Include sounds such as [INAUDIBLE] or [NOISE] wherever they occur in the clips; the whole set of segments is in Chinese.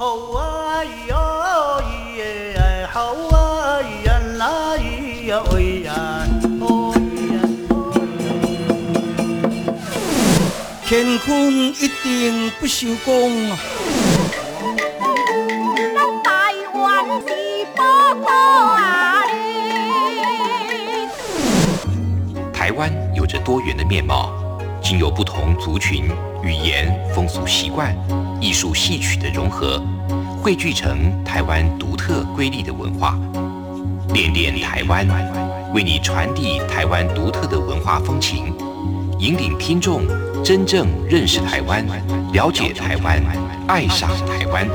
好啊哟咿呀，好啊呀啦咿呀喂呀，哦咿呀哦乾坤一定不朽功啊！台湾是宝岛啊！台湾有着多元的面貌，经由不同族群、语言、风俗习惯、艺术戏曲的融合，汇聚成台湾独特瑰丽的文化。恋恋台湾，为你传递台湾独特的文化风情，引领听众真正认识台湾，了解台湾，爱上台湾。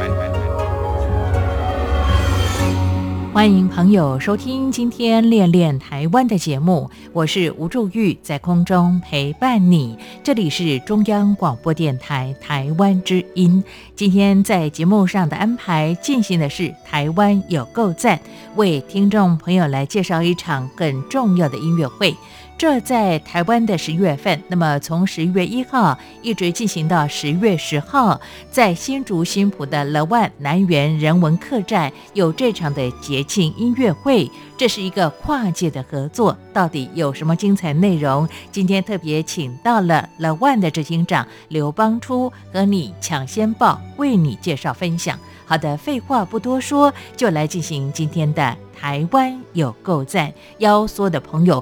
欢迎朋友收听今天《恋恋台湾》的节目，我是吴祝玉，在空中陪伴你。这里是中央广播电台台湾之音。今天在节目上的安排进行的是“台湾有够赞”，为听众朋友来介绍一场很重要的音乐会。这在台湾的十月份，那么从十月一号一直进行到十月十号，在新竹新浦的乐万南园人文客栈有这场的节庆音乐会。这是一个跨界的合作，到底有什么精彩内容？今天特别请到了乐万的执行长刘邦初和你抢先报，为你介绍分享。好的，废话不多说，就来进行今天的台湾有够赞，邀所有的朋友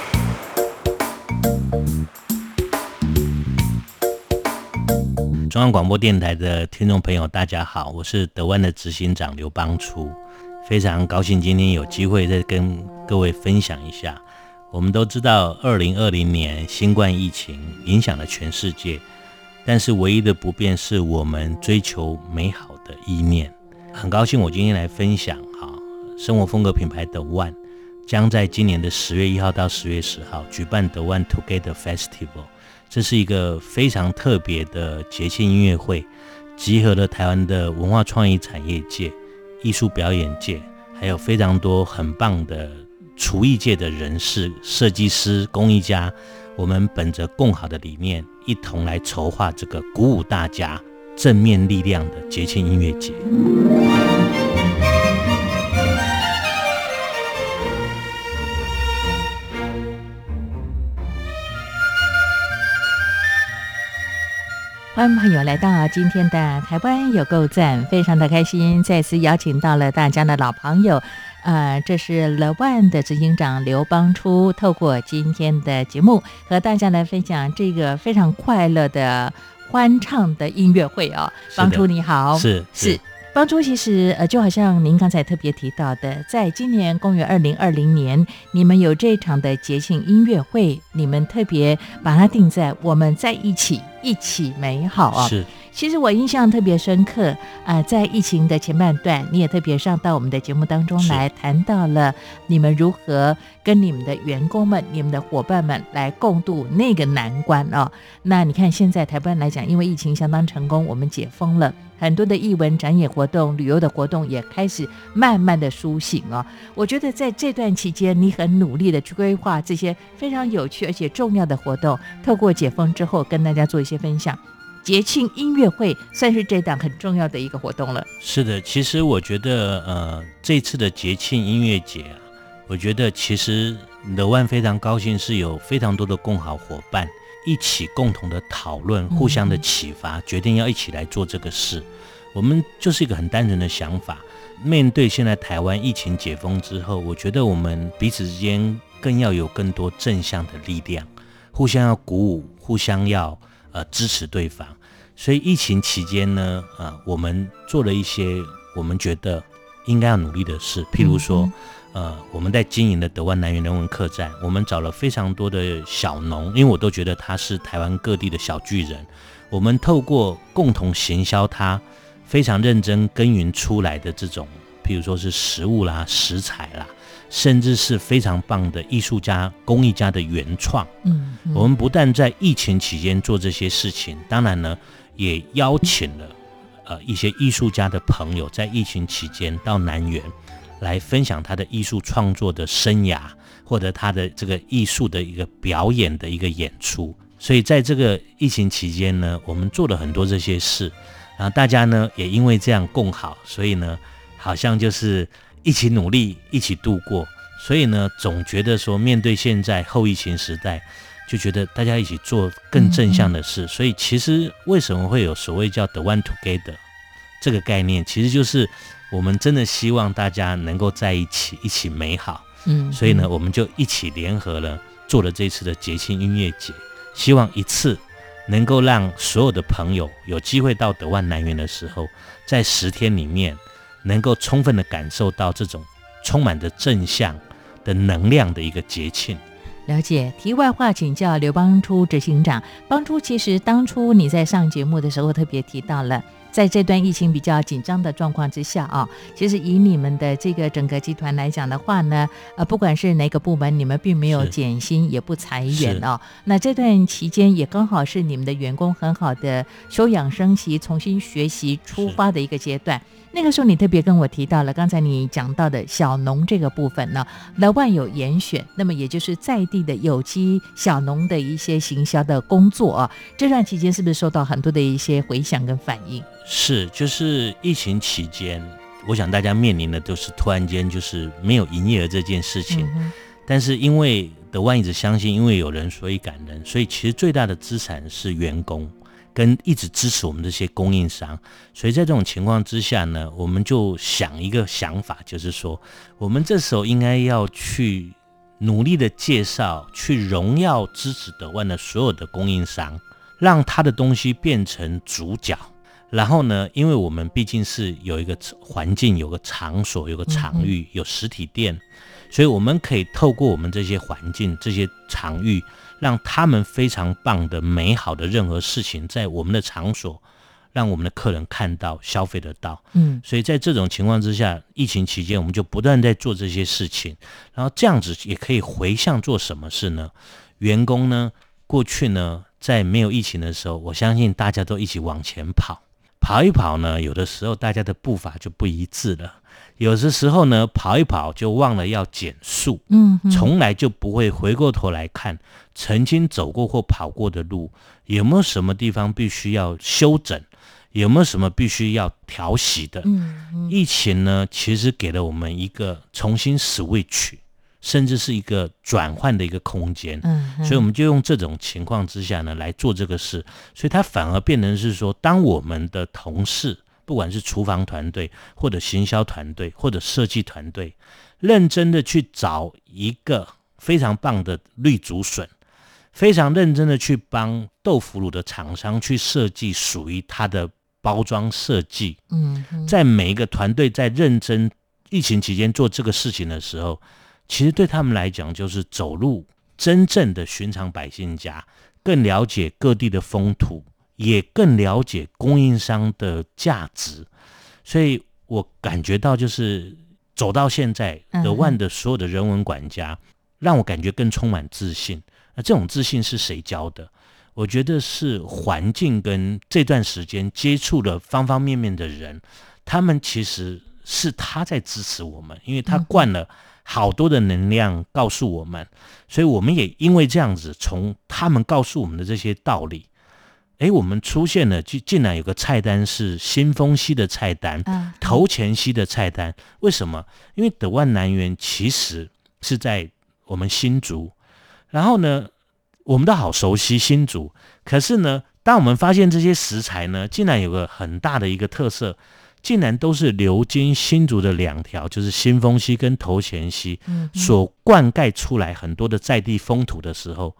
中央广播电台的听众朋友，大家好，我是德万的执行长刘邦初，非常高兴今天有机会再跟各位分享一下。我们都知道，二零二零年新冠疫情影响了全世界，但是唯一的不变是我们追求美好的意念。很高兴我今天来分享哈，生活风格品牌德 One 将在今年的十月一号到十月十号举办德万 Together Festival。这是一个非常特别的节庆音乐会，集合了台湾的文化创意产业界、艺术表演界，还有非常多很棒的厨艺界的人士、设计师、工艺家。我们本着共好的理念，一同来筹划这个鼓舞大家、正面力量的节庆音乐节。欢迎朋友来到今天的台湾有够赞，非常的开心，再次邀请到了大家的老朋友，呃，这是 The One 的执行长刘邦初，透过今天的节目和大家来分享这个非常快乐的欢唱的音乐会哦。邦初你好，是是。邦初其实呃，就好像您刚才特别提到的，在今年公元二零二零年，你们有这场的节庆音乐会，你们特别把它定在我们在一起，一起美好啊、其实我印象特别深刻，呃，在疫情的前半段，你也特别上到我们的节目当中来，谈到了你们如何跟你们的员工们、你们的伙伴们来共度那个难关哦。那你看，现在台湾来讲，因为疫情相当成功，我们解封了。很多的艺文展演活动、旅游的活动也开始慢慢的苏醒哦。我觉得在这段期间，你很努力的去规划这些非常有趣而且重要的活动，透过解封之后跟大家做一些分享。节庆音乐会算是这档很重要的一个活动了。是的，其实我觉得，呃，这次的节庆音乐节啊，我觉得其实乐万非常高兴，是有非常多的共好伙伴一起共同的讨论，互相的启发，决定要一起来做这个事。我们就是一个很单纯的想法。面对现在台湾疫情解封之后，我觉得我们彼此之间更要有更多正向的力量，互相要鼓舞，互相要呃支持对方。所以疫情期间呢，呃，我们做了一些我们觉得应该要努力的事，譬如说，呃，我们在经营的德湾南园人文客栈，我们找了非常多的小农，因为我都觉得他是台湾各地的小巨人，我们透过共同行销他非常认真耕耘出来的这种，譬譬如说是食物啦、食材啦，甚至是非常棒的艺术家、工艺家的原创。嗯，嗯我们不但在疫情期间做这些事情，当然呢，也邀请了呃一些艺术家的朋友，在疫情期间到南园来分享他的艺术创作的生涯，或者他的这个艺术的一个表演的一个演出。所以在这个疫情期间呢，我们做了很多这些事，然后大家呢也因为这样共好，所以呢好像就是一起努力，一起度过。所以呢，总觉得说面对现在后疫情时代。就觉得大家一起做更正向的事，所以其实为什么会有所谓叫 “the one together” 这个概念，其实就是我们真的希望大家能够在一起，一起美好。嗯，所以呢，我们就一起联合了做了这次的节庆音乐节，希望一次能够让所有的朋友有机会到德万南园的时候，在十天里面能够充分的感受到这种充满着正向的能量的一个节庆。了解。题外话，请教刘邦初执行长。邦初，其实当初你在上节目的时候特别提到了，在这段疫情比较紧张的状况之下啊，其实以你们的这个整个集团来讲的话呢，呃，不管是哪个部门，你们并没有减薪，也不裁员是哦。那这段期间也刚好是你们的员工很好的休养生息、重新学习出发的一个阶段。那个时候你特别跟我提到了刚才你讲到的小农这个部分呢，老万有严选，那么也就是在地的有机小农的一些行销的工作啊。这段期间是不是受到很多的一些回响跟反应？是，就是疫情期间，我想大家面临的都是突然间就是没有营业额这件事情。嗯但是因为德万一直相信，因为有人所以感人，所以其实最大的资产是员工跟一直支持我们这些供应商。所以在这种情况之下呢，我们就想一个想法，就是说，我们这时候应该要去努力的介绍，去荣耀支持德万的所有的供应商，让他的东西变成主角。然后呢，因为我们毕竟是有一个环境、有个场所、有个场域、有实体店，所以我们可以透过我们这些环境、这些场域，让他们非常棒的、美好的任何事情，在我们的场所，让我们的客人看到、消费得到。嗯所以在这种情况之下，疫情期间我们就不断在做这些事情，然后这样子也可以回向做什么事呢？员工呢，过去呢，在没有疫情的时候，我相信大家都一起往前跑，跑一跑呢，有的时候大家的步伐就不一致了，有的时候呢，跑一跑就忘了要减速，嗯嗯从来就不会回过头来看曾经走过或跑过的路，有没有什么地方必须要修整，有没有什么必须要调息的。嗯嗯疫情呢，其实给了我们一个重新 switch，甚至是一个转换的一个空间。嗯，所以我们就用这种情况之下呢来做这个事，所以它反而变成是说，当我们的同事，不管是厨房团队，或者行销团队，或者设计团队，认真的去找一个非常棒的绿竹笋，非常认真的去帮豆腐乳的厂商去设计属于它的包装设计，嗯嗯在每一个团队在认真疫情期间做这个事情的时候，其实对他们来讲就是走入真正的寻常百姓家，更了解各地的风土，也更了解供应商的价值。所以我感觉到，就是走到现在，嗯德万的所有的人文管家，让我感觉更充满自信。那这种自信是谁教的？我觉得是环境跟这段时间接触了方方面面的人，他们其实是他在支持我们，因为他灌了好多的能量告诉我们，所以我们也因为这样子，从他们告诉我们的这些道理，诶，我们出现了，竟竟然有个菜单是新丰溪的菜单，嗯。头前溪的菜单，为什么？因为德万南园其实是在我们新竹，然后呢，我们都好熟悉新竹，可是呢，当我们发现这些食材呢，竟然有个很大的一个特色，竟然都是流经新竹的两条，就是新丰溪跟头前溪嗯所灌溉出来很多的在地风土的时候，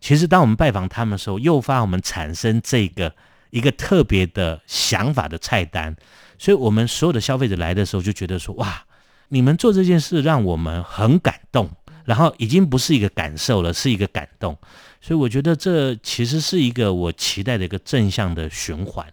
其实当我们拜访他们的时候，诱发我们产生这个一个特别的想法的菜单，所以我们所有的消费者来的时候就觉得说，哇，你们做这件事让我们很感动，然后已经不是一个感受了，是一个感动，所以我觉得这其实是一个我期待的一个正向的循环。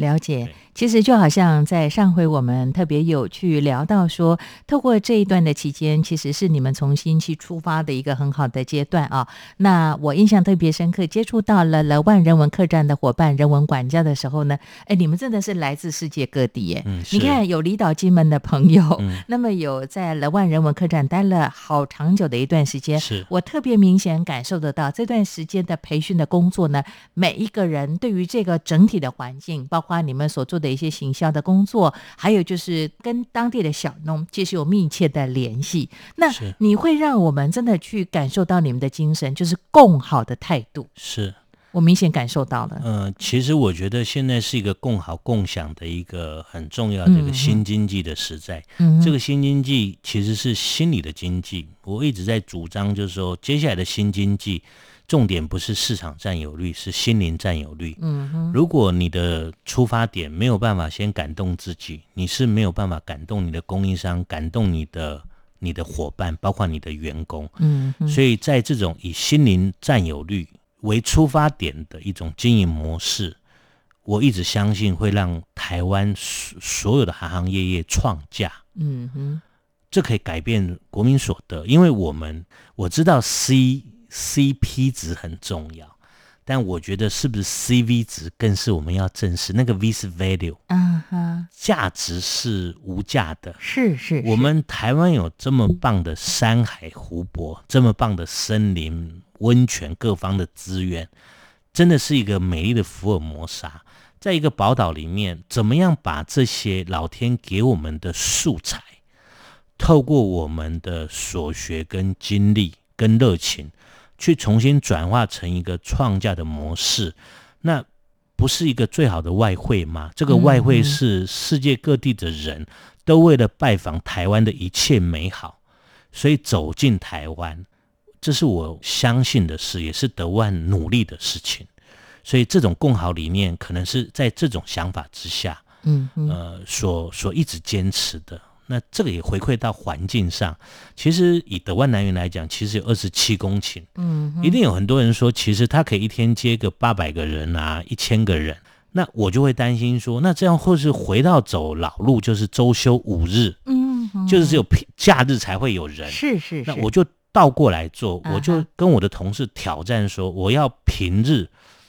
了解，其实就好像在上回我们特别有去聊到说，透过这一段的期间，其实是你们重新去出发的一个很好的阶段啊。那我印象特别深刻，接触到了了万人文客栈的伙伴、人文管家的时候呢，哎，你们真的是来自世界各地耶。嗯，你看，有离岛金门的朋友，嗯。[LAUGHS] 那么有在了万人文客栈待了好长久的一段时间，是。我特别明显感受得到这段时间的培训的工作呢，每一个人对于这个整体的环境，包括你们所做的一些行销的工作，还有就是跟当地的小农其实有密切的联系。那你会让我们真的去感受到你们的精神，就是共好的态度，是，我明显感受到了。呃，其实我觉得现在是一个共好共享的一个很重要的一嗯嗯个新经济的时代。嗯，这个新经济其实是心理的经济，我一直在主张，就是说接下来的新经济重点不是市场占有率，是心灵占有率。嗯哼，如果你的出发点没有办法先感动自己，你是没有办法感动你的供应商，感动你的你的伙伴，包括你的员工。嗯哼，所以在这种以心灵占有率为出发点的一种经营模式，我一直相信会让台湾所所有的行行业业创价。嗯哼，这可以改变国民所得，因为我们我知道 C CP 值很重要，但我觉得是不是 CV 值更是我们要正视。那个 V 是 value，啊哈，价值是无价的。是是，我们台湾有这么棒的山海湖泊，这么棒的森林、温泉各方的资源，真的是一个美丽的福尔摩沙。在一个宝岛里面，怎么样把这些老天给我们的素材，透过我们的所学、跟经历、跟热情，去重新转化成一个创价的模式，那不是一个最好的外汇吗？这个外汇是世界各地的人都为了拜访台湾的一切美好，所以走进台湾，这是我相信的事，也是德万努力的事情。所以这种共好理念，可能是在这种想法之下，嗯哼，呃，所所一直坚持的。那这个也回馈到环境上，其实以德万南园来讲，其实有二十七公顷，嗯，一定有很多人说，其实他可以一天接个八百个人啊，一千个人。那我就会担心说，那这样或是回到走老路，就是周休五日，嗯哼，就是只有平假日才会有人。是是是，那我就倒过来做，我就跟我的同事挑战说，我要平日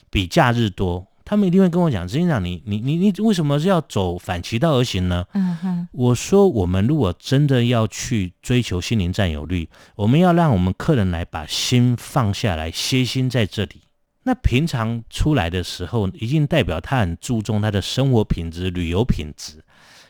比假日多。他们一定会跟我讲，执行长，你你你你为什么是要走反其道而行呢？嗯哼，我说，我们如果真的要去追求心灵占有率，我们要让我们客人来把心放下来，歇心在这里。那平常出来的时候，一定代表他很注重他的生活品质、旅游品质。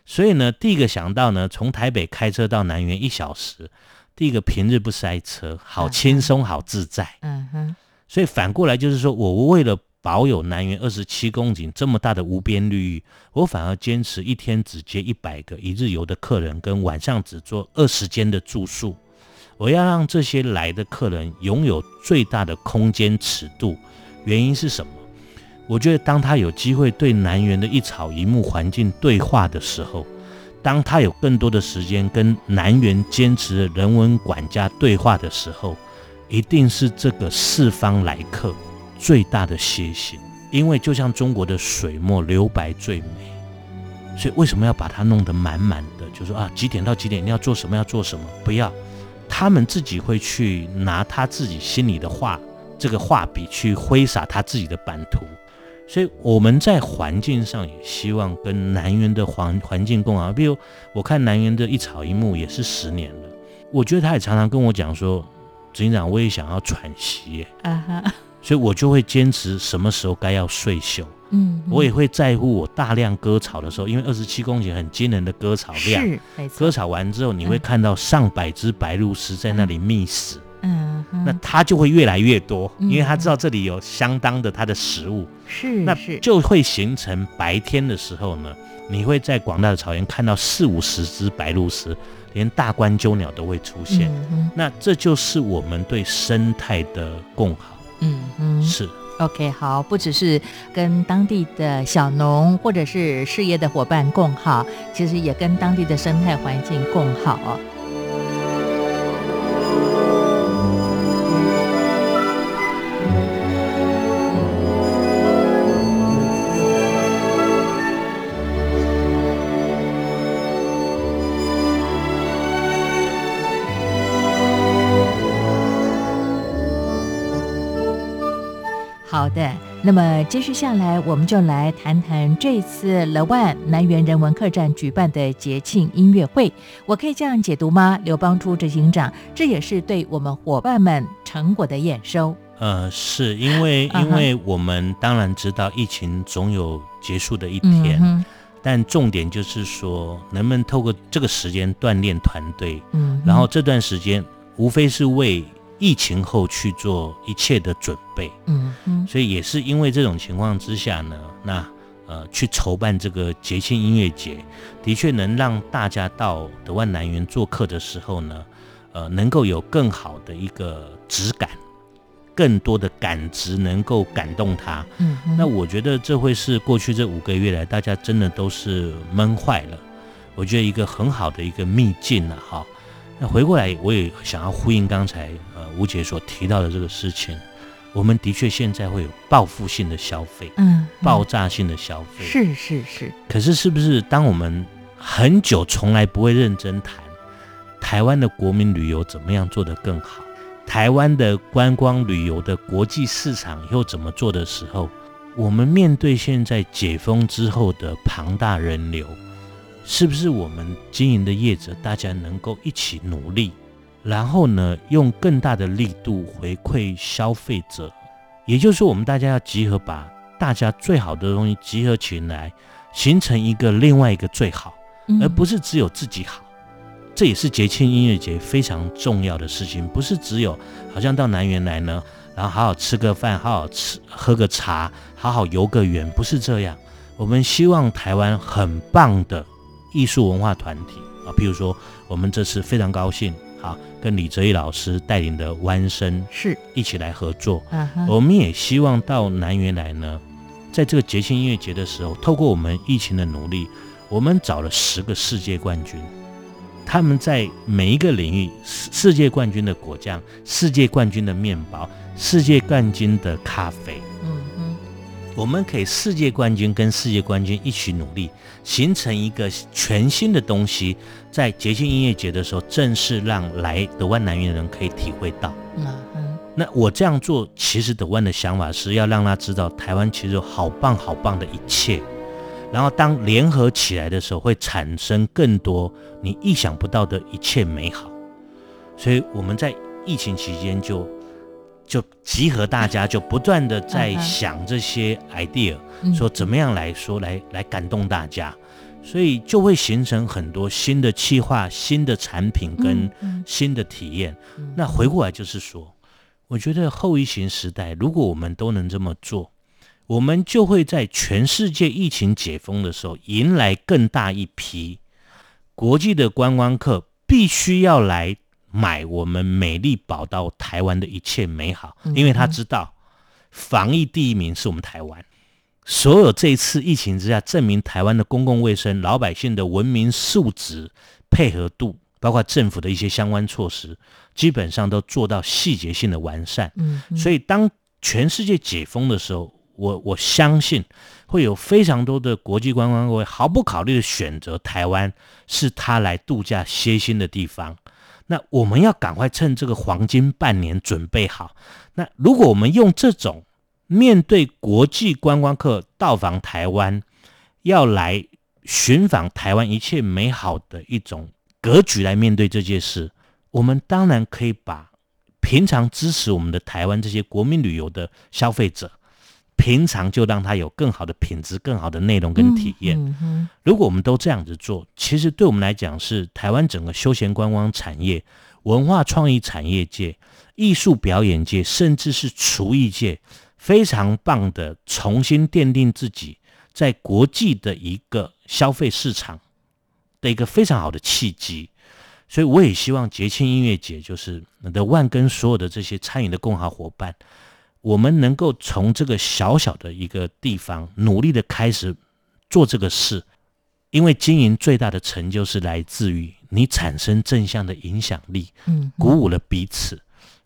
所以呢，第一个想到呢，从台北开车到南园一小时，第一个平日不塞车，好轻松、好自在。嗯哼，所以反过来就是说，我为了保有南园二十七公顷这么大的无边绿域，我反而坚持一天只接一百个一日游的客人，跟晚上只做二十间的住宿。我要让这些来的客人拥有最大的空间尺度。原因是什么？我觉得当他有机会对南园的一草一木环境对话的时候，当他有更多的时间跟南园坚持的人文管家对话的时候，一定是这个四方来客最大的歇息。因为就像中国的水墨留白最美，所以为什么要把它弄得满满的？就说啊，几点到几点你要做什么，要做什么？不要，他们自己会去拿他自己心里的画，这个画笔去挥洒他自己的版图。所以我们在环境上也希望跟南园的环环境共啊。比如我看南园的一草一木也是十年了，我觉得他也常常跟我讲说，执行长我也想要喘息耶，啊哈，所以我就会坚持什么时候该要睡休。嗯，我也会在乎我大量割草的时候，因为二十七公顷很惊人的割草量，是没，割草完之后你会看到上百只白鹭鸶在那里觅食。嗯哼，那它就会越来越多，嗯。因为它知道这里有相当的它的食物，是那是。就会形成白天的时候呢，你会在广大的草原看到四五十只白鹭鸶，连大冠鸠鸟都会出现。嗯。那这就是我们对生态的共好，嗯哼。是。OK，好，不只是跟当地的小农或者是事业的伙伴共好，其实也跟当地的生态环境共好的，那么接续下来，我们就来谈谈这次乐万南园人文客栈举办的节庆音乐会。我可以这样解读吗？刘邦初执行长，这也是对我们伙伴们成果的验收。呃，是因为因为我们当然知道疫情总有结束的一天，嗯但重点就是说，能不能透过这个时间锻炼团队，嗯，然后这段时间无非是为。疫情后去做一切的准备，嗯嗯，所以也是因为这种情况之下呢，那呃去筹办这个节庆音乐节，的确能让大家到德万南园做客的时候呢，呃，能够有更好的一个质感，更多的感知能够感动他。嗯，那我觉得这会是过去这五个月来大家真的都是闷坏了，我觉得一个很好的一个秘境了哈。那回过来，我也想要呼应刚才呃吴姐所提到的这个事情，我们的确现在会有报复性的消费，嗯，爆炸性的消费，是是是。可是是不是当我们很久从来不会认真谈台湾的国民旅游怎么样做得更好，台湾的观光旅游的国际市场又怎么做的时候，我们面对现在解封之后的庞大人流。是不是我们经营的业者，大家能够一起努力，然后呢，用更大的力度回馈消费者？也就是说，我们大家要集合，把大家最好的东西集合起来，形成一个另外一个最好，而不是只有自己好。这也是节庆音乐节非常重要的事情，不是只有好像到南园来呢，然后好好吃个饭，好好吃喝个茶，好好游个园，不是这样。我们希望台湾很棒的。艺术文化团体啊，譬如说，我们这次非常高兴，啊跟李哲义老师带领的弯声是一起来合作。我们也希望到南园来呢，在这个节庆音乐节的时候，透过我们疫情的努力，我们找了十个世界冠军，他们在每一个领域，世界冠军的果酱、世界冠军的面包、世界冠军的咖啡。我们可以世界冠军跟世界冠军一起努力，形成一个全新的东西，在节庆音乐节的时候，正式让来德湾南园的人可以体会到。嗯，那我这样做，其实德湾的想法是要让他知道，台湾其实有好棒好棒的一切。然后当联合起来的时候，会产生更多你意想不到的一切美好。所以我们在疫情期间就。就集合大家，就不断的在想这些 idea，说怎么样来说来来感动大家，所以就会形成很多新的企划、新的产品跟新的体验。那回过来就是说，我觉得后疫情时代，如果我们都能这么做，我们就会在全世界疫情解封的时候，迎来更大一批国际的观光客，必须要来。买我们美丽宝岛台湾的一切美好，因为他知道防疫第一名是我们台湾。所有这一次疫情之下，证明台湾的公共卫生、老百姓的文明素质、配合度，包括政府的一些相关措施，基本上都做到细节性的完善。嗯，所以当全世界解封的时候，我我相信会有非常多的国际观光会毫不考虑的选择台湾，是他来度假歇心的地方。那我们要赶快趁这个黄金半年准备好。那如果我们用这种面对国际观光客到访台湾，要来寻访台湾一切美好的一种格局来面对这件事，我们当然可以把平常支持我们的台湾这些国民旅游的消费者。平常就让他有更好的品质、更好的内容跟体验。如果我们都这样子做，其实对我们来讲是台湾整个休闲观光产业、文化创意产业界、艺术表演界，甚至是厨艺界，非常棒的重新奠定自己在国际的一个消费市场的一个非常好的契机。所以，我也希望节庆音乐节就是的万跟所有的这些餐饮的共好伙伴。我们能够从这个小小的一个地方努力的开始做这个事，因为经营最大的成就是来自于你产生正向的影响力，嗯，鼓舞了彼此，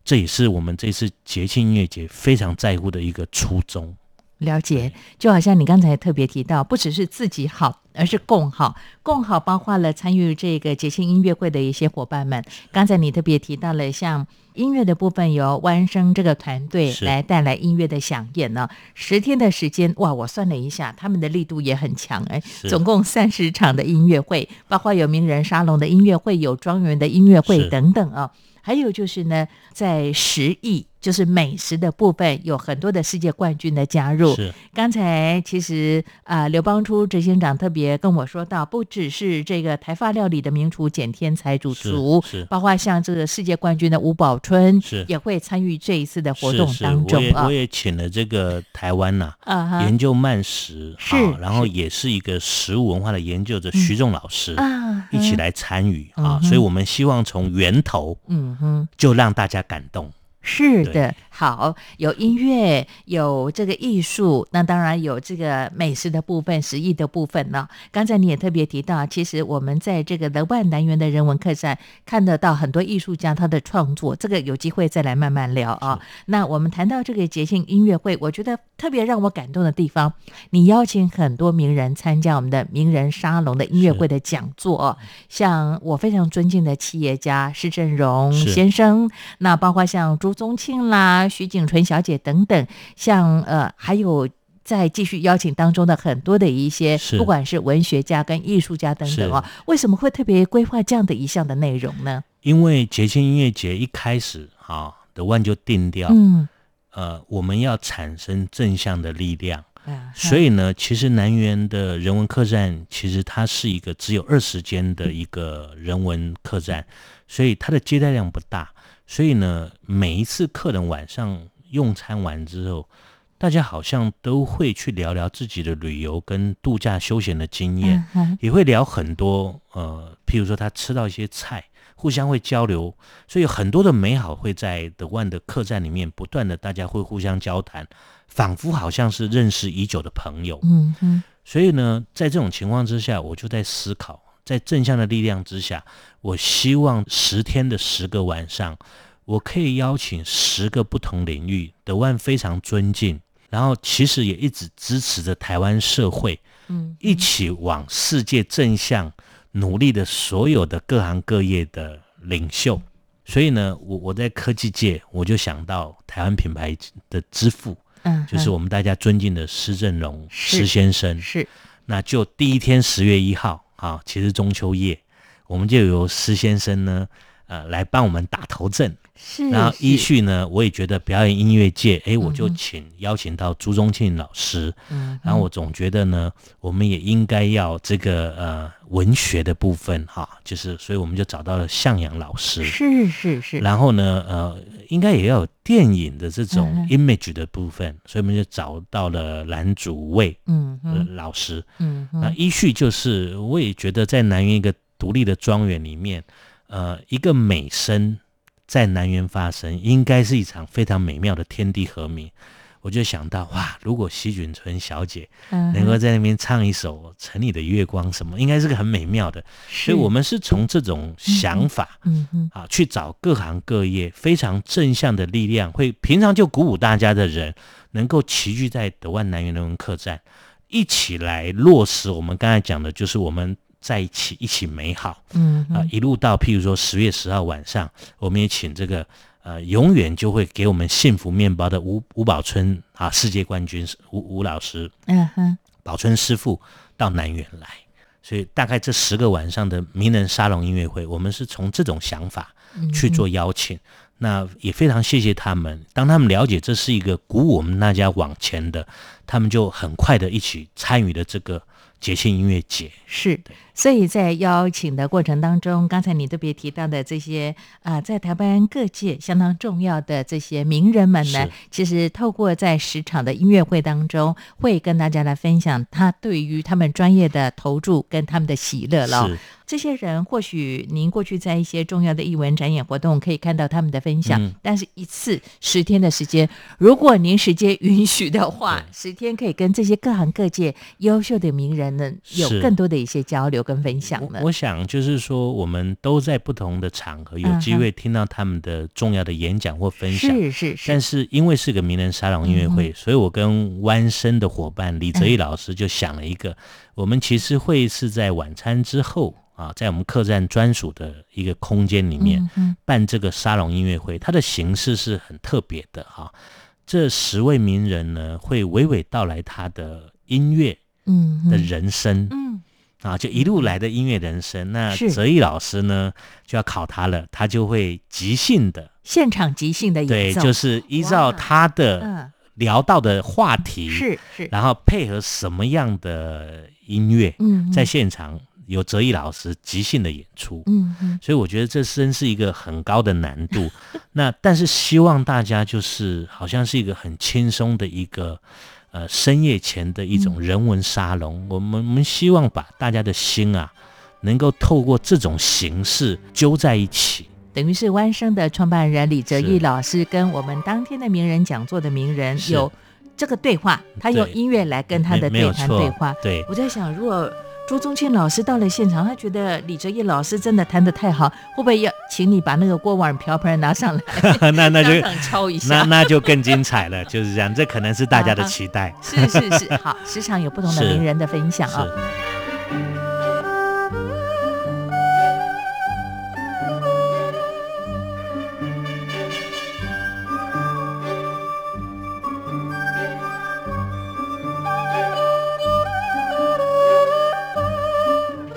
这也是我们这次节庆音乐节非常在乎的一个初衷。了解，就好像你刚才特别提到，不只是自己好，而是共好。共好包括了参与这个节庆音乐会的一些伙伴们。刚才你特别提到了，像音乐的部分由弯声这个团队来带来音乐的响宴呢。十天的时间，哇，我算了一下，他们的力度也很强哎，总共三十场的音乐会，包括有名人沙龙的音乐会，有庄园的音乐会等等啊。还有就是呢，在十亿。就是美食的部分有很多的世界冠军的加入。是，刚才其实啊，刘邦初执行长特别跟我说到，不只是这个台发料理的名厨简天才主厨，是，包括像这个世界冠军的吴宝春，是，也会参与这一次的活动当中啊。我也请了这个台湾呐，啊研究慢食，是，然后也是一个食物文化的研究者徐仲老师啊，一起来参与啊。所以我们希望从源头，嗯哼，就让大家感动。是的。好，有音乐，有这个艺术，那当然有这个美食的部分、食艺的部分呢。刚才你也特别提到，其实我们在这个德万南园的人文客栈看得到很多艺术家他的创作，这个有机会再来慢慢聊啊。那我们谈到这个节庆音乐会，我觉得特别让我感动的地方，你邀请很多名人参加我们的名人沙龙的音乐会的讲座，像我非常尊敬的企业家施正荣先生，那包括像朱宗庆啦。徐景纯小姐等等，像呃，还有在继续邀请当中的很多的一些，不管是文学家跟艺术家等等哦，为什么会特别规划这样的一项的内容呢？因为节庆音乐节一开始啊，的万就定掉，嗯，呃，我们要产生正向的力量，所以呢，其实南园的人文客栈其实它是一个只有二十间的一个人文客栈，所以它的接待量不大。所以呢，每一次客人晚上用餐完之后，大家好像都会去聊聊自己的旅游跟度假休闲的经验，也会聊很多呃，譬如说他吃到一些菜，互相会交流，所以很多的美好会在德万的客栈里面不断的，大家会互相交谈，仿佛好像是认识已久的朋友。嗯嗯。所以呢，在这种情况之下，我就在思考。在正向的力量之下，我希望十天的十个晚上，我可以邀请十个不同领域德万非常尊敬，然后其实也一直支持着台湾社会，嗯，一起往世界正向努力的所有的各行各业的领袖。所以呢，我我在科技界，我就想到台湾品牌的之父，嗯，就是我们大家尊敬的施正荣施先生，是，那就第一天十月一号。啊，其实中秋夜，我们就由施先生呢，呃，来帮我们打头阵。是，然后依序呢，我也觉得表演音乐界，哎，我就请邀请到朱宗庆老师。嗯，然后我总觉得呢，我们也应该要这个呃文学的部分哈，就是所以我们就找到了向阳老师。是是是。然后呢，呃，应该也要有电影的这种 image 的部分，所以我们就找到了蓝祖蔚嗯老师。嗯，那依序就是，我也觉得在南园一个独立的庄园里面，呃，一个美声。在南园发生，应该是一场非常美妙的天地和鸣。我就想到，哇，如果席锦纯小姐能够在那边唱一首《城里的月光》，什么，应该是个很美妙的。所以，我们是从这种想法，嗯嗯，啊，去找各行各业非常正向的力量，会平常就鼓舞大家的人，能够齐聚在德万南园人文客栈，一起来落实我们刚才讲的，就是我们。在一起，一起美好，嗯啊，一路到譬如说十月十号晚上，我们也请这个呃，永远就会给我们幸福面包的吴吴宝春啊，世界冠军吴吴老师，嗯哼，宝春师傅到南园来，所以大概这十个晚上的名人沙龙音乐会，我们是从这种想法去做邀请，那也非常谢谢他们，当他们了解这是一个鼓舞我们大家往前的，他们就很快的一起参与了这个。节庆音乐节。是，所以在邀请的过程当中，刚才你特别提到的这些啊，在台湾各界相当重要的这些名人们呢，其实透过在十场的音乐会当中，会跟大家来分享他对于他们专业的投注跟他们的喜乐了。这些人或许您过去在一些重要的艺文展演活动可以看到他们的分享，但是一次十天的时间，如果您时间允许的话，十天可以跟这些各行各界优秀的名人呢有更多的一些交流，跟分享呢？我想就是说，我们都在不同的场合有机会听到他们的重要的演讲或分享，是是是。但是因为是个名人沙龙音乐会，所以我跟弯生的伙伴李泽义老师就想了一个，我们其实会是在晚餐之后啊，在我们客栈专属的一个空间里面办这个沙龙音乐会，它的形式是很特别的哈。这十位名人呢，会娓娓道来他的音乐嗯的人生嗯啊，就一路来的音乐人生。那泽毅老师呢，就要考他了，他就会即兴的现场即兴的对，就是依照他的聊到的话题是是，然后配合什么样的音乐嗯，在现场。有泽毅老师即兴的演出，嗯嗯，所以我觉得这真是一个很高的难度。[LAUGHS] 那但是希望大家就是好像是一个很轻松的一个呃深夜前的一种人文沙龙。我们我们希望把大家的心啊，能够透过这种形式揪在一起。等于是弯生的创办人李哲义老师跟我们当天的名人讲座的名人有这个对话，他用音乐来跟他的对谈对话。对，我在想如果。朱宗庆老师到了现场，他觉得李哲毅老师真的弹得太好，会不会要请你把那个锅碗瓢盆拿上来？[LAUGHS] 那那就 [LAUGHS] 敲一下，那 [LAUGHS] 那就更精彩了。就是这样，这可能是大家的期待。是是是，好，时常有不同的名人的分享啊。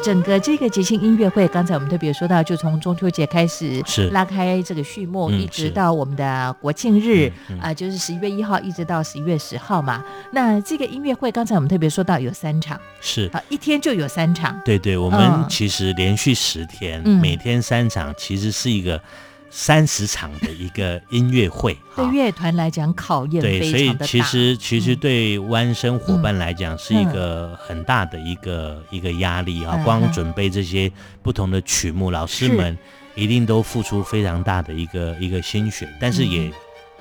整个这个节庆音乐会，刚才我们特别说到，就从中秋节开始是拉开这个序幕，一直到我们的国庆日啊，就是十一月一号一直到十一月十号嘛。那这个音乐会，刚才我们特别说到有三场，是啊，一天就有三场。对对，我们其实连续十天，每天三场，其实是一个。三十场的一个音乐会，[LAUGHS] 对乐团来讲考验对，所以其实其实对弯生伙伴来讲是一个很大的一个一个压力啊。光准备这些不同的曲目，老师们一定都付出非常大的一个一个心血，但是也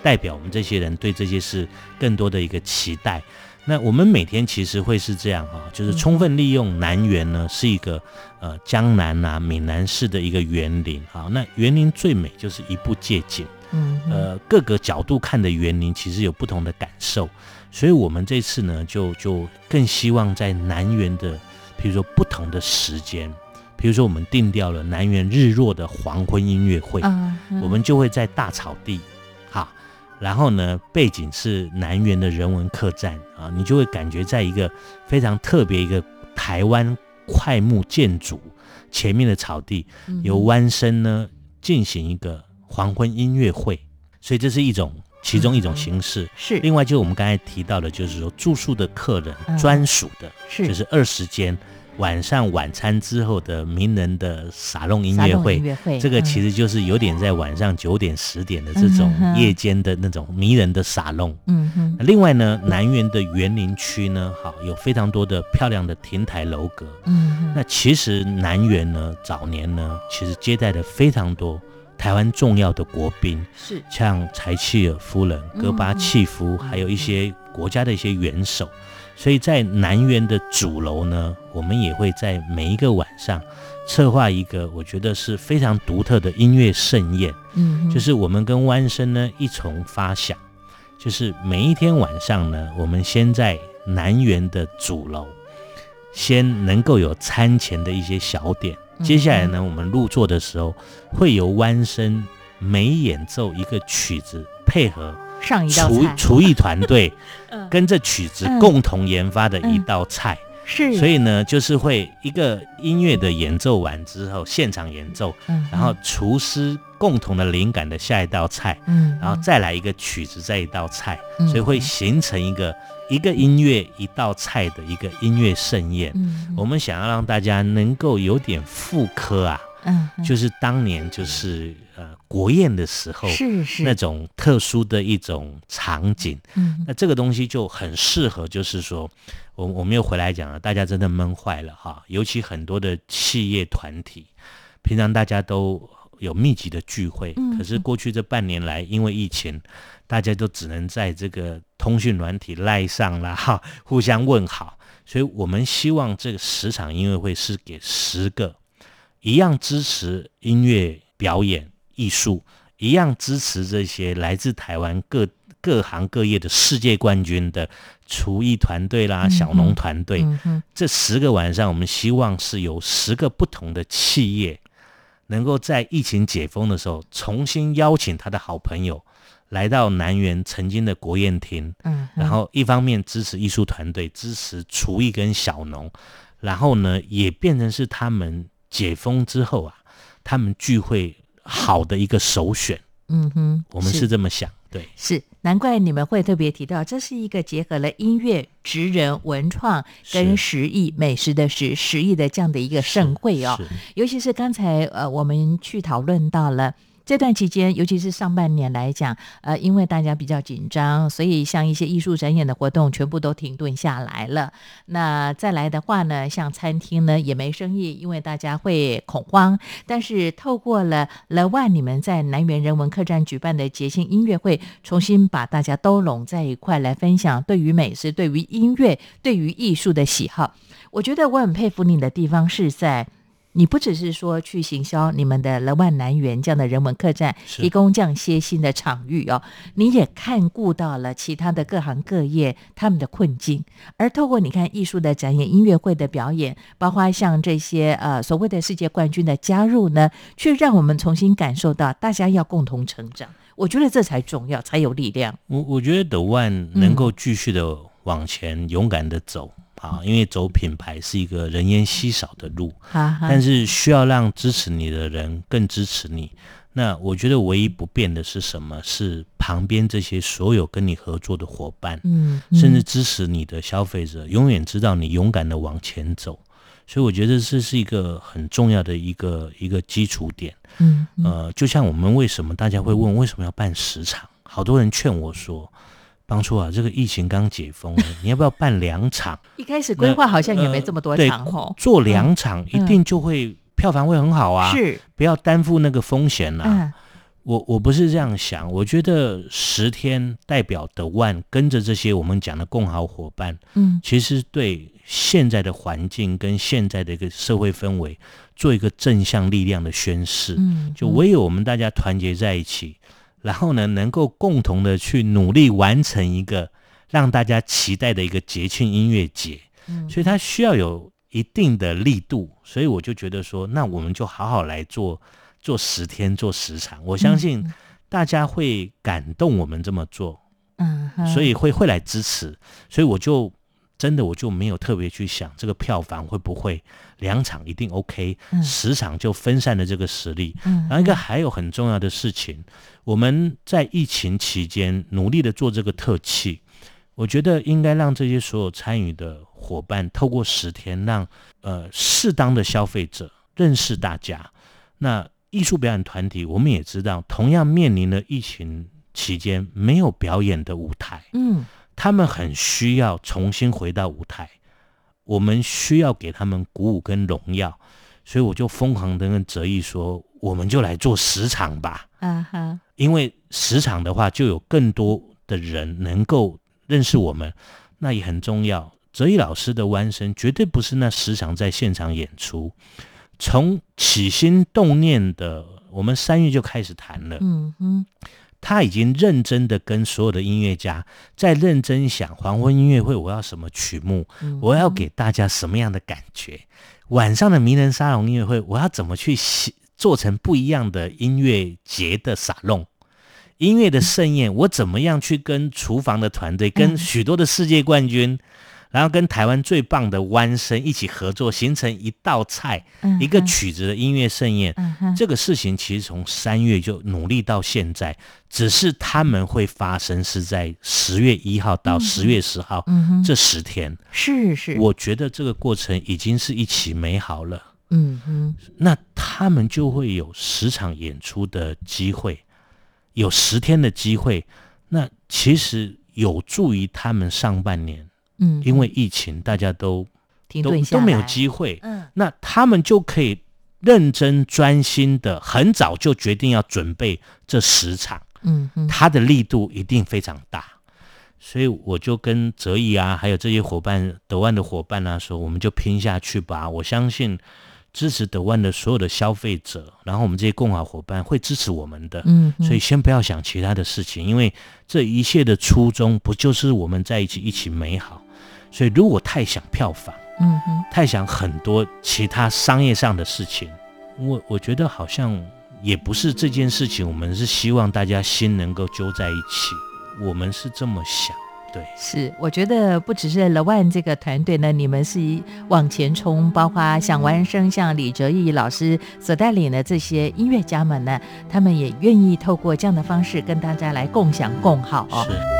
代表我们这些人对这些事更多的一个期待。那我们每天其实会是这样啊，就是充分利用南园呢，是一个呃江南啊闽南市的一个园林啊。那园林最美就是一步借景，嗯，呃各个角度看的园林其实有不同的感受，所以我们这次呢就就更希望在南园的，比如说不同的时间，比如说我们定掉了南园日落的黄昏音乐会，我们就会在大草地。然后呢，背景是南园的人文客栈啊，你就会感觉在一个非常特别一个台湾快木建筑前面的草地，由弯身呢进行一个黄昏音乐会，所以这是一种其中一种形式。是，另外就是我们刚才提到的，就是说住宿的客人专属的，是，就是二十间。晚上晚餐之后的名人的撒弄音乐会，这个其实就是有点在晚上九点十点的这种夜间的那种迷人的撒弄。嗯哼。另外呢，南园的园林区呢，好有非常多的漂亮的亭台楼阁。嗯那其实南园呢，早年呢，其实接待了非常多台湾重要的国宾，是像柴契尔夫人、戈巴契夫，还有一些国家的一些元首。所以在南园的主楼呢，我们也会在每一个晚上策划一个我觉得是非常独特的音乐盛宴。嗯，就是我们跟弯生呢一同发响，就是每一天晚上呢，我们先在南园的主楼先能够有餐前的一些小点，接下来呢，我们入座的时候会由弯生每演奏一个曲子配合。上一道厨厨艺团队 [LAUGHS] 跟着曲子共同研发的一道菜，是，所以呢，就是会一个音乐的演奏完之后，现场演奏，然后厨师共同的灵感的下一道菜，嗯，然后再来一个曲子，再一道菜，所以会形成一个一个音乐一道菜的一个音乐盛宴。我们想要让大家能够有点复刻啊。嗯，就是当年就是呃国宴的时候，是是那种特殊的一种场景。嗯，那这个东西就很适合，就是说，我我们又回来讲了，大家真的闷坏了哈，尤其很多的企业团体，平常大家都有密集的聚会，可是过去这半年来，因为疫情，大家都只能在这个通讯软体赖上啦哈，互相问好。所以我们希望这个十场音乐会是给十个一样支持音乐表演艺术，一样支持这些来自台湾各各行各业的世界冠军的厨艺团队啦、小农团队。嗯，这十个晚上，我们希望是有十个不同的企业，能够在疫情解封的时候，重新邀请他的好朋友来到南园曾经的国宴厅，嗯，然后一方面支持艺术团队，支持厨艺跟小农，然后呢，也变成是他们解封之后啊，他们聚会好的一个首选。嗯哼，我们是这么想，对。是，难怪你们会特别提到，这是一个结合了音乐、职人、文创跟食艺、美食的食食艺的这样的一个盛会哦。尤其是刚才呃，我们去讨论到了。这段期间，尤其是上半年来讲，呃，因为大家比较紧张，所以像一些艺术展演的活动全部都停顿下来了。那再来的话呢，像餐厅呢也没生意，因为大家会恐慌。但是透过了 The One 你们在南园人文客栈举办的节庆音乐会，重新把大家都拢在一块来分享对于美食、对于音乐、对于艺术的喜好。我觉得我很佩服你的地方是在。你不只是说去行销你们的乐万南园这样的人文客栈，提供这样些新的场域哦，你也看顾到了其他的各行各业他们的困境，而透过你看艺术的展演、音乐会的表演，包括像这些呃所谓的世界冠军的加入呢，却让我们重新感受到大家要共同成长。我觉得这才重要，才有力量。我我觉得德万能够继续的往前，勇敢的走啊，因为走品牌是一个人烟稀少的路，但是需要让支持你的人更支持你。那我觉得唯一不变的是什么？是旁边这些所有跟你合作的伙伴，嗯，甚至支持你的消费者，永远知道你勇敢的往前走。所以我觉得这是一个很重要的一个一个基础点。嗯嗯呃，就像我们为什么大家会问为什么要办十场？好多人劝我说：“帮初啊，这个疫情刚解封了，[LAUGHS] 你要不要办两场？一开始规划好像也没这么多对场哦，做两场一定就会票房会很好啊，是，不要担负那个风险啦、嗯。我我不是这样想，我觉得十天代表的万跟着这些我们讲的共好伙伴，嗯。其实对现在的环境跟现在的一个社会氛围做一个正向力量的宣示。嗯，就唯有我们大家团结在一起，然后呢，能够共同的去努力完成一个让大家期待的一个节庆音乐节，嗯。所以它需要有一定的力度，所以我就觉得说，那我们就好好来做做十天做十场，我相信大家会感动我们这么做，嗯哼，所以会会来支持，所以我就真的我就没有特别去想这个票房会不会两场一定 OK，、嗯十场就分散了这个实力。嗯然后一个还有很重要的事情，我们在疫情期间努力的做这个特气，我觉得应该让这些所有参与的伙伴，透过十天让呃适当的消费者认识大家。那艺术表演团体，我们也知道，同样面临了疫情期间没有表演的舞台，嗯他们很需要重新回到舞台，我们需要给他们鼓舞跟荣耀，所以我就疯狂的跟哲毅说，我们就来做十场吧，啊哈，因为十场的话，就有更多的人能够认识我们，那也很重要。哲毅老师的弯身绝对不是那十场在现场演出，从起心动念的，我们三月就开始谈了，嗯哼，他已经认真的跟所有的音乐家在认真想黄昏音乐会我要什么曲目，嗯我要给大家什么样的感觉？晚上的迷人沙龙音乐会我要怎么去写做成不一样的音乐节的沙龙？音乐的盛宴，我怎么样去跟厨房的团队，跟许多的世界冠军，然后跟台湾最棒的弯声一起合作，形成一道菜、嗯一个曲子的音乐盛宴。嗯，这个事情其实从三月就努力到现在，只是他们会发生是在十月一号到十月十号、这十天。是是，我觉得这个过程已经是一起美好了。嗯哼，那他们就会有十场演出的机会，有十天的机会。那其实有助于他们上半年，嗯，因为疫情大家都都都没有机会，嗯那他们就可以认真专心的，很早就决定要准备这十场，嗯哼，它的力度一定非常大。所以我就跟泽毅啊，还有这些伙伴，德万的伙伴啊，说我们就拼下去吧。我相信支持德万的所有的消费者，然后我们这些共好伙伴会支持我们的。嗯，所以先不要想其他的事情，因为这一切的初衷不就是我们在一起一起美好？所以如果太想票房，嗯哼，太想很多其他商业上的事情，我我觉得好像也不是这件事情。我们是希望大家心能够揪在一起，我们是这么想。对，是，我觉得不只是 The One 这个团队呢，你们是往前冲，包括像王生、像李哲义老师所带领的这些音乐家们呢，他们也愿意透过这样的方式跟大家来共享共好哦。是。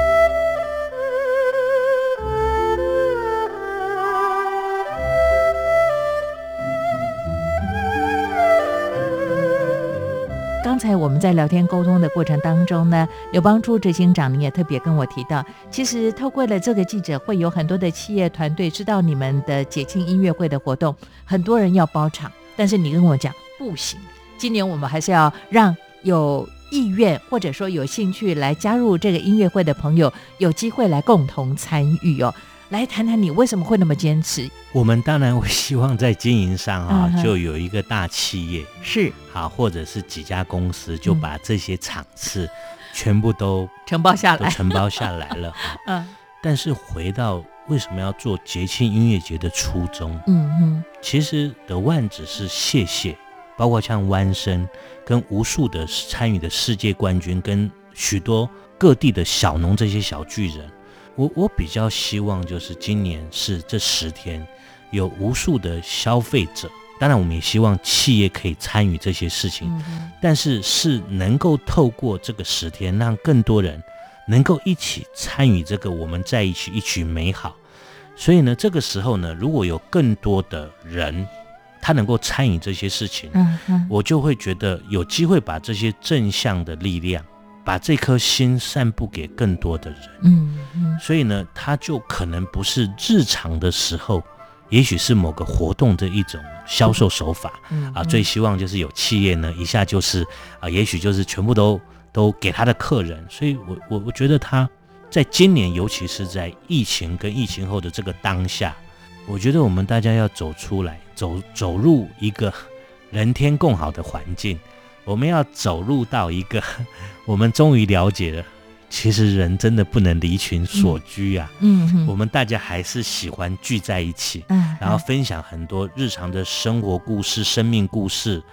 刚才我们在聊天沟通的过程当中呢，刘邦初执行长，你也特别跟我提到，其实透过了这个记者会，有很多的企业团队知道你们的节庆音乐会的活动，很多人要包场，但是你跟我讲不行，今年我们还是要让有意愿或者说有兴趣来加入这个音乐会的朋友有机会来共同参与哦。来谈谈你为什么会那么坚持？我们当然会希望在经营上啊，嗯就有一个大企业，是好，或者是几家公司，就把这些场次全部都承包下都来，承包下来了。哈 [LAUGHS] 嗯但是回到为什么要做节庆音乐节的初衷，嗯嗯其实的万只是谢谢，包括像弯生跟无数的参与的世界冠军，跟许多各地的小农这些小巨人。我我比较希望就是今年是这十天，有无数的消费者，当然我们也希望企业可以参与这些事情，嗯但是是能够透过这个十天，让更多人能够一起参与这个我们在一起一起美好。所以呢，这个时候呢，如果有更多的人他能够参与这些事情，我就会觉得有机会把这些正向的力量，把这颗心散布给更多的人。嗯嗯所以呢，它就可能不是日常的时候，也许是某个活动的一种销售手法。嗯啊，最希望就是有企业呢，一下就是啊，也许就是全部都都给他的客人，所以我我我觉得他在今年，尤其是在疫情跟疫情后的这个当下，我觉得我们大家要走出来，走走入一个人天共好的环境，我们要走入到一个 [LAUGHS] 我们终于了解了，其实人真的不能离群所居啊，嗯我们大家还是喜欢聚在一起。嗯，然后分享很多日常的生活故事、生命故事。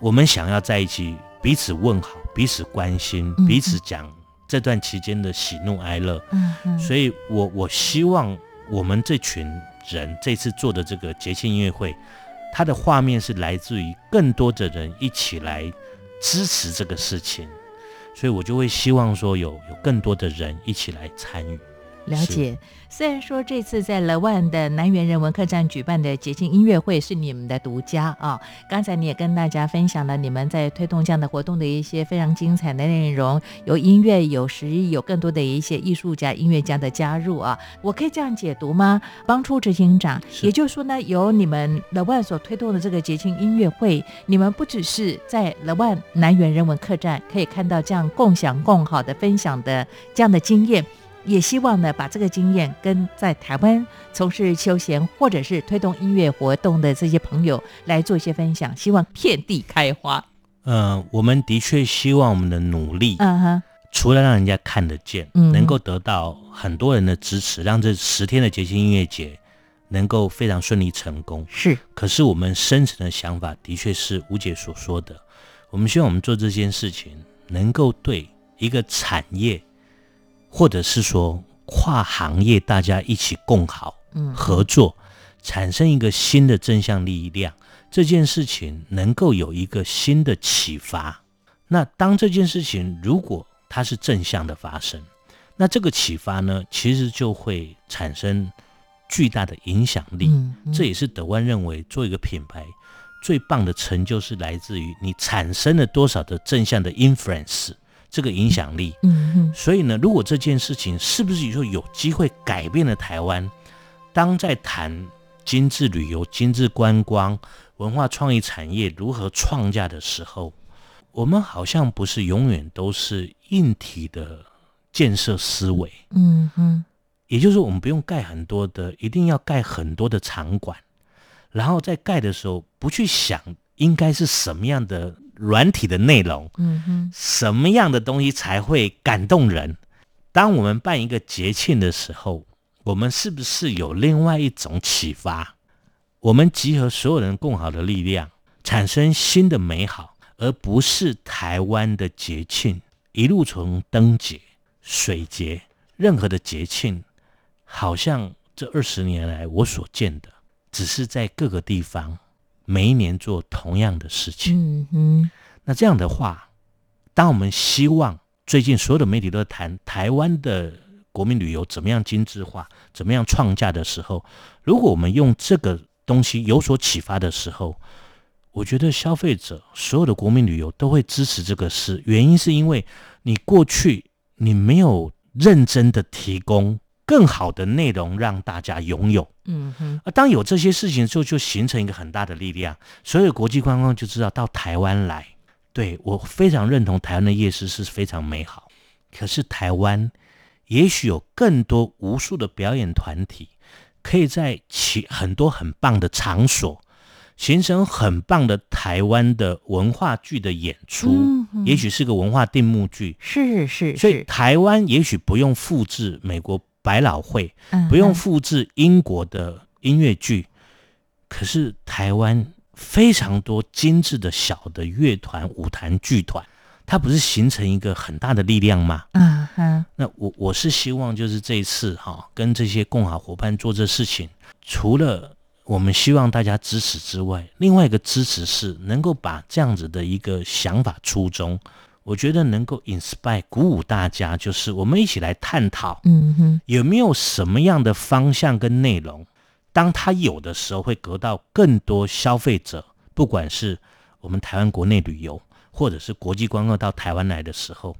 我们想要在一起，彼此问好，彼此关心嗯，彼此讲这段期间的喜怒哀乐。嗯嗯，所以我我希望我们这群人这次做的这个节庆音乐会，它的画面是来自于更多的人一起来支持这个事情，所以我就会希望说有有更多的人一起来参与。了解。虽然说这次在乐万的南园人文客栈举办的节庆音乐会是你们的独家啊，刚才你也跟大家分享了你们在推动这样的活动的一些非常精彩的内容，有音乐，有实艺，有更多的一些艺术家、音乐家的加入啊。我可以这样解读吗？帮出执行长，也就是说呢，由你们乐万所推动的这个节庆音乐会，你们不只是在乐万南园人文客栈可以看到这样共享共好的分享的这样的经验。也希望呢，把这个经验跟在台湾从事休闲或者是推动音乐活动的这些朋友来做一些分享，希望遍地开花。呃，我们的确希望我们的努力，嗯哼，除了让人家看得见，嗯能够得到很多人的支持，让这十天的节庆音乐节能够非常顺利成功。是，可是我们深层的想法的确是吴姐所说的，我们希望我们做这件事情能够对一个产业，或者是说跨行业大家一起共好嗯，合作，产生一个新的正向力量，这件事情能够有一个新的启发。那当这件事情如果它是正向的发生，那这个启发呢，其实就会产生巨大的影响力。嗯，嗯这也是德湾认为做一个品牌最棒的成就是来自于你产生了多少的正向的 influence 这个影响力。所以呢，如果这件事情是不是说有机会改变了台湾？当在谈精致旅游、精致观光、文化创意产业如何创价的时候，我们好像不是永远都是硬体的建设思维。嗯哼，也就是，我们不用盖很多的，一定要盖很多的场馆，然后在盖的时候不去想应该是什么样的软体的内容，嗯哼，什么样的东西才会感动人。当我们办一个节庆的时候，我们是不是有另外一种启发？我们集合所有人共好的力量，产生新的美好，而不是台湾的节庆一路从灯节、水节，任何的节庆，好像这二十年来我所见的，只是在各个地方每一年做同样的事情。嗯哼，那这样的话，当我们希望最近所有的媒体都在谈台湾的国民旅游怎么样精致化、怎么样创价的时候，如果我们用这个东西有所启发的时候，我觉得消费者所有的国民旅游都会支持这个事。原因是因为你过去你没有认真的提供更好的内容让大家拥有。嗯哼，啊，当有这些事情之后，就形成一个很大的力量，所有国际观光就知道到台湾来。对我非常认同台湾的夜市是非常美好，可是台湾也许有更多无数的表演团体，可以在其很多很棒的场所，形成很棒的台湾的文化剧的演出，嗯。哼也许是个文化定目剧，是是所以，台湾也许不用复制美国百老汇，嗯不用哼复制英国的音乐剧，可是台湾非常多精致的小的乐团、舞团、剧团，它不是形成一个很大的力量吗？嗯哼，那我我是希望就是这一次哈、跟这些共好伙伴做这事情，除了我们希望大家支持之外，另外一个支持是能够把这样子的一个想法初衷，我觉得能够 inspire 鼓舞大家，就是我们一起来探讨，嗯哼，有没有什么样的方向跟内容，当它有的时候，会得到更多消费者，不管是我们台湾国内旅游，或者是国际观光到台湾来的时候，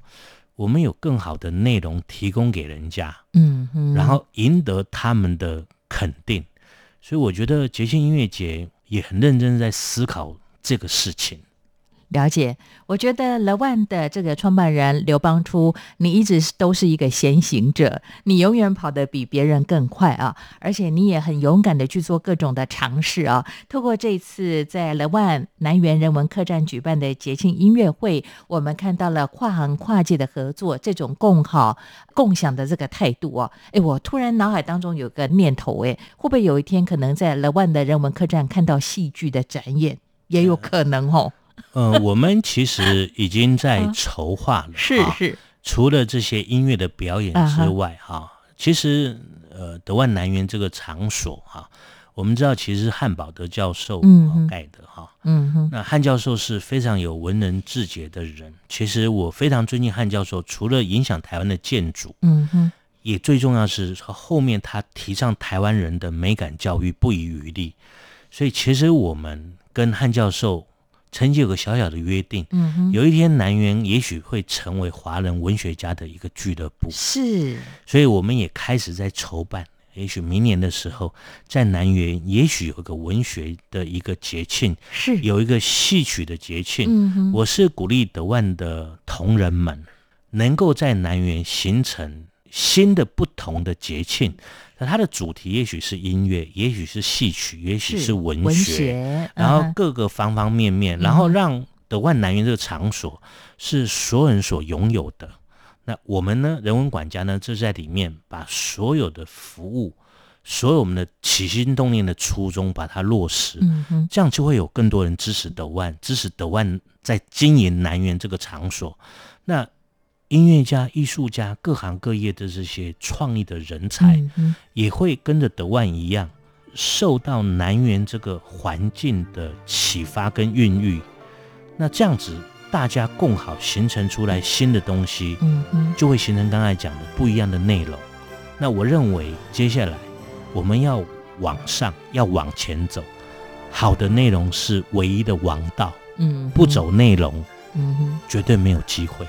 我们有更好的内容提供给人家，嗯哼，然后赢得他们的肯定。所以我觉得节庆音乐节也很认真在思考这个事情。了解，我觉得 The One 的这个创办人刘邦初，你一直都是一个先行者，你永远跑得比别人更快啊！而且你也很勇敢的去做各种的尝试啊。透过这次在 The One 南园人文客栈举办的节庆音乐会，我们看到了跨行跨界的合作，这种共好共享的这个态度哦。哎，我突然脑海当中有个念头，哎，会不会有一天可能在 The One 的人文客栈看到戏剧的展演，也有可能哦。呃，[LAUGHS] 我们其实已经在筹划了，哈是是，除了这些音乐的表演之外，哈、其实呃，德万南园这个场所哈、我们知道其实是汉堡德教授、盖的哈、嗯哼，那汉教授是非常有文人志节的人，其实我非常尊敬汉教授，除了影响台湾的建筑，嗯哼，也最重要是后面他提倡台湾人的美感教育不遗余力，所以其实我们跟汉教授曾经有个小小的约定，嗯哼，有一天南园也许会成为华人文学家的一个俱乐部，是，所以我们也开始在筹办。也许明年的时候，在南园也许有一个文学的一个节庆，是，有一个戏曲的节庆。嗯哼，我是鼓励德万的同仁们能够在南园形成新的不同的节庆。那它的主题也许是音乐，也许是戏曲，也许是文文学，然后各个方方面面，然后让德万南园这个场所是所有人所拥有的。那我们呢，人文管家呢，就在里面把所有的服务，所有我们的起心动念的初衷，把它落实。嗯，这样就会有更多人支持德万，支持德万在经营南园这个场所。那音乐家、艺术家、各行各业的这些创意的人才，也会跟着德万一样，受到南园这个环境的启发跟孕育。那这样子，大家共好形成出来新的东西，嗯哼，就会形成刚才讲的不一样的内容。那我认为接下来我们要往上，要往前走。好的内容是唯一的王道，嗯，不，走内容嗯。绝对没有机会。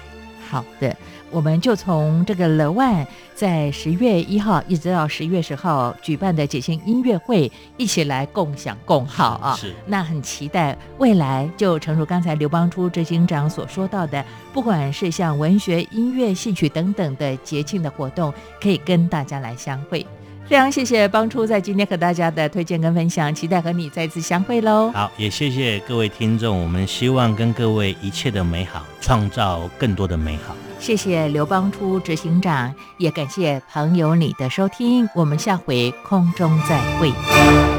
好的，我们就从这个乐万在十月一号一直到十月十号举办的节庆音乐会一起来共享共好啊。是那很期待未来，就诚如刚才刘邦初执行长所说到的，不管是像文学、音乐、戏曲等等的节庆的活动，可以跟大家来相会。非常谢谢帮初在今天和大家的推荐跟分享，期待和你再次相会喽。好，也谢谢各位听众，我们希望跟各位一切的美好，创造更多的美好。谢谢刘邦初执行长，也感谢朋友你的收听，我们下回空中再会。